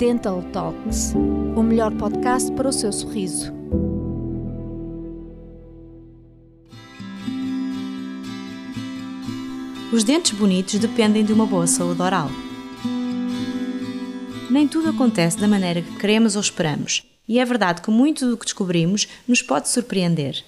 Dental Talks, o melhor podcast para o seu sorriso. Os dentes bonitos dependem de uma boa saúde oral. Nem tudo acontece da maneira que queremos ou esperamos, e é verdade que muito do que descobrimos nos pode surpreender.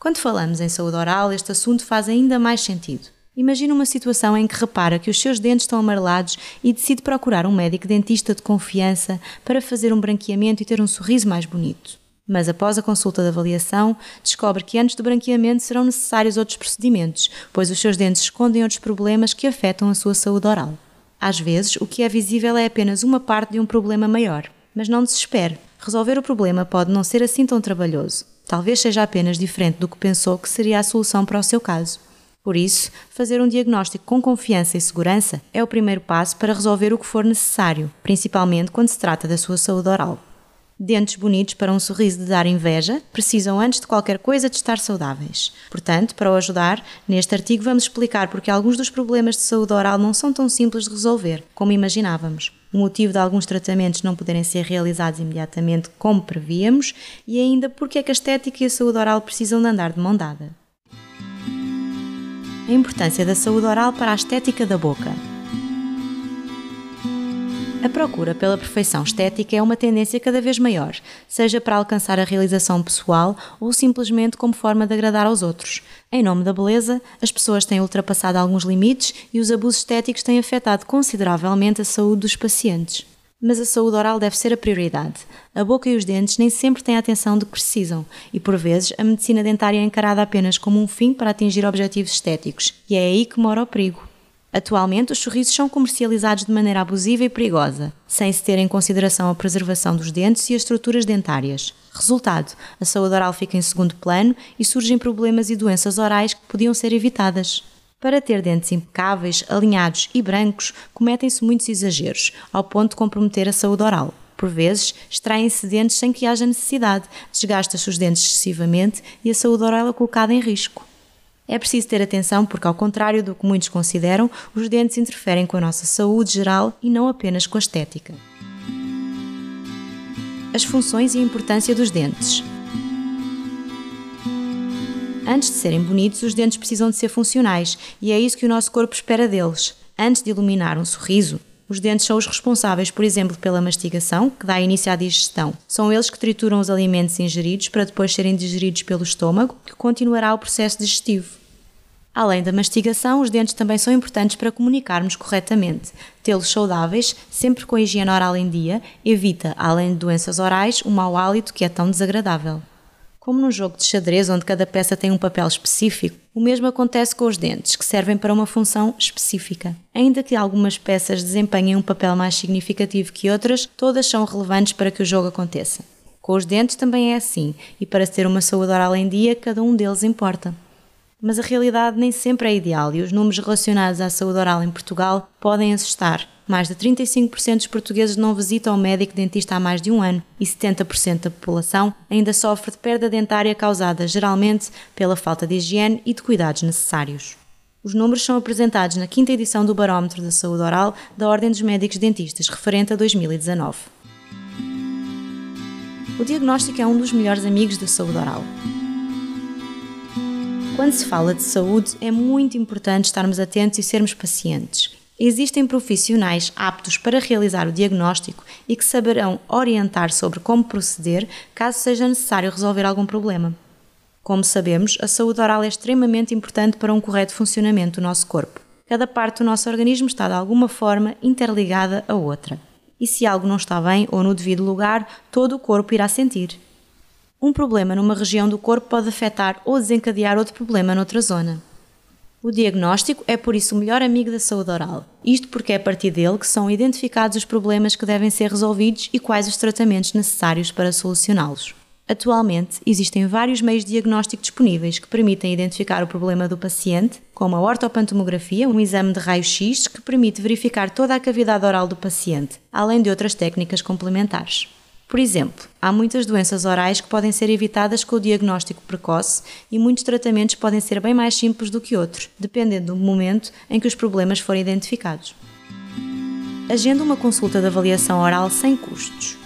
Quando falamos em saúde oral, este assunto faz ainda mais sentido. Imagina uma situação em que repara que os seus dentes estão amarelados e decide procurar um médico dentista de confiança para fazer um branqueamento e ter um sorriso mais bonito. Mas após a consulta de avaliação, descobre que antes do branqueamento serão necessários outros procedimentos, pois os seus dentes escondem outros problemas que afetam a sua saúde oral. Às vezes, o que é visível é apenas uma parte de um problema maior. Mas não desespere. Resolver o problema pode não ser assim tão trabalhoso. Talvez seja apenas diferente do que pensou que seria a solução para o seu caso. Por isso, fazer um diagnóstico com confiança e segurança é o primeiro passo para resolver o que for necessário, principalmente quando se trata da sua saúde oral. Dentes bonitos para um sorriso de dar inveja precisam, antes de qualquer coisa, de estar saudáveis. Portanto, para o ajudar, neste artigo vamos explicar porque alguns dos problemas de saúde oral não são tão simples de resolver como imaginávamos, o motivo de alguns tratamentos não poderem ser realizados imediatamente como prevíamos e ainda porque é que a estética e a saúde oral precisam de andar de mão dada a importância da saúde oral para a estética da boca. A procura pela perfeição estética é uma tendência cada vez maior, seja para alcançar a realização pessoal ou simplesmente como forma de agradar aos outros. Em nome da beleza, as pessoas têm ultrapassado alguns limites e os abusos estéticos têm afetado consideravelmente a saúde dos pacientes mas a saúde oral deve ser a prioridade. A boca e os dentes nem sempre têm a atenção de que precisam, e por vezes a medicina dentária é encarada apenas como um fim para atingir objetivos estéticos, e é aí que mora o perigo. Atualmente, os sorrisos são comercializados de maneira abusiva e perigosa, sem se ter em consideração a preservação dos dentes e as estruturas dentárias. Resultado: a saúde oral fica em segundo plano e surgem problemas e doenças orais que podiam ser evitadas. Para ter dentes impecáveis, alinhados e brancos, cometem-se muitos exageros, ao ponto de comprometer a saúde oral. Por vezes, extraem-se dentes sem que haja necessidade, desgasta-se os dentes excessivamente e a saúde oral é colocada em risco. É preciso ter atenção porque, ao contrário do que muitos consideram, os dentes interferem com a nossa saúde geral e não apenas com a estética. As funções e a importância dos dentes. Antes de serem bonitos, os dentes precisam de ser funcionais e é isso que o nosso corpo espera deles. Antes de iluminar um sorriso, os dentes são os responsáveis, por exemplo, pela mastigação, que dá início à digestão. São eles que trituram os alimentos ingeridos para depois serem digeridos pelo estômago, que continuará o processo digestivo. Além da mastigação, os dentes também são importantes para comunicarmos corretamente. Tê-los saudáveis, sempre com a higiene oral em dia, evita, além de doenças orais, o mau hálito que é tão desagradável. Como num jogo de xadrez onde cada peça tem um papel específico, o mesmo acontece com os dentes, que servem para uma função específica. Ainda que algumas peças desempenhem um papel mais significativo que outras, todas são relevantes para que o jogo aconteça. Com os dentes também é assim, e para ter uma saúde oral em dia, cada um deles importa. Mas a realidade nem sempre é ideal e os números relacionados à saúde oral em Portugal podem assustar. Mais de 35% dos portugueses não visitam o médico dentista há mais de um ano e 70% da população ainda sofre de perda dentária causada geralmente pela falta de higiene e de cuidados necessários. Os números são apresentados na quinta edição do Barómetro da Saúde Oral da Ordem dos Médicos Dentistas, referente a 2019. O diagnóstico é um dos melhores amigos da saúde oral. Quando se fala de saúde, é muito importante estarmos atentos e sermos pacientes. Existem profissionais aptos para realizar o diagnóstico e que saberão orientar sobre como proceder caso seja necessário resolver algum problema. Como sabemos, a saúde oral é extremamente importante para um correto funcionamento do nosso corpo. Cada parte do nosso organismo está de alguma forma interligada a outra. E se algo não está bem ou no devido lugar, todo o corpo irá sentir. Um problema numa região do corpo pode afetar ou desencadear outro problema noutra zona. O diagnóstico é por isso o melhor amigo da saúde oral. Isto porque é a partir dele que são identificados os problemas que devem ser resolvidos e quais os tratamentos necessários para solucioná-los. Atualmente, existem vários meios de diagnóstico disponíveis que permitem identificar o problema do paciente, como a ortopantomografia, um exame de raio-x que permite verificar toda a cavidade oral do paciente, além de outras técnicas complementares. Por exemplo, há muitas doenças orais que podem ser evitadas com o diagnóstico precoce e muitos tratamentos podem ser bem mais simples do que outros, dependendo do momento em que os problemas forem identificados. agenda uma consulta de avaliação oral sem custos.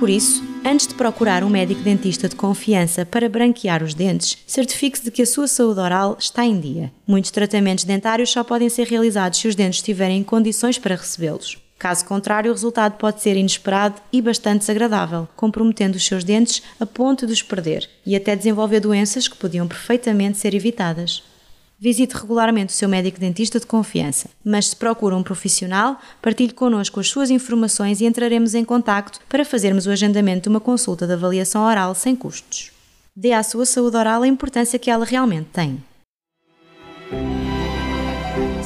Por isso, antes de procurar um médico dentista de confiança para branquear os dentes, certifique-se de que a sua saúde oral está em dia. Muitos tratamentos dentários só podem ser realizados se os dentes estiverem em condições para recebê-los. Caso contrário, o resultado pode ser inesperado e bastante desagradável, comprometendo os seus dentes a ponto de os perder e até desenvolver doenças que podiam perfeitamente ser evitadas. Visite regularmente o seu médico dentista de confiança, mas se procura um profissional, partilhe connosco as suas informações e entraremos em contacto para fazermos o agendamento de uma consulta de avaliação oral sem custos. Dê à sua saúde oral a importância que ela realmente tem.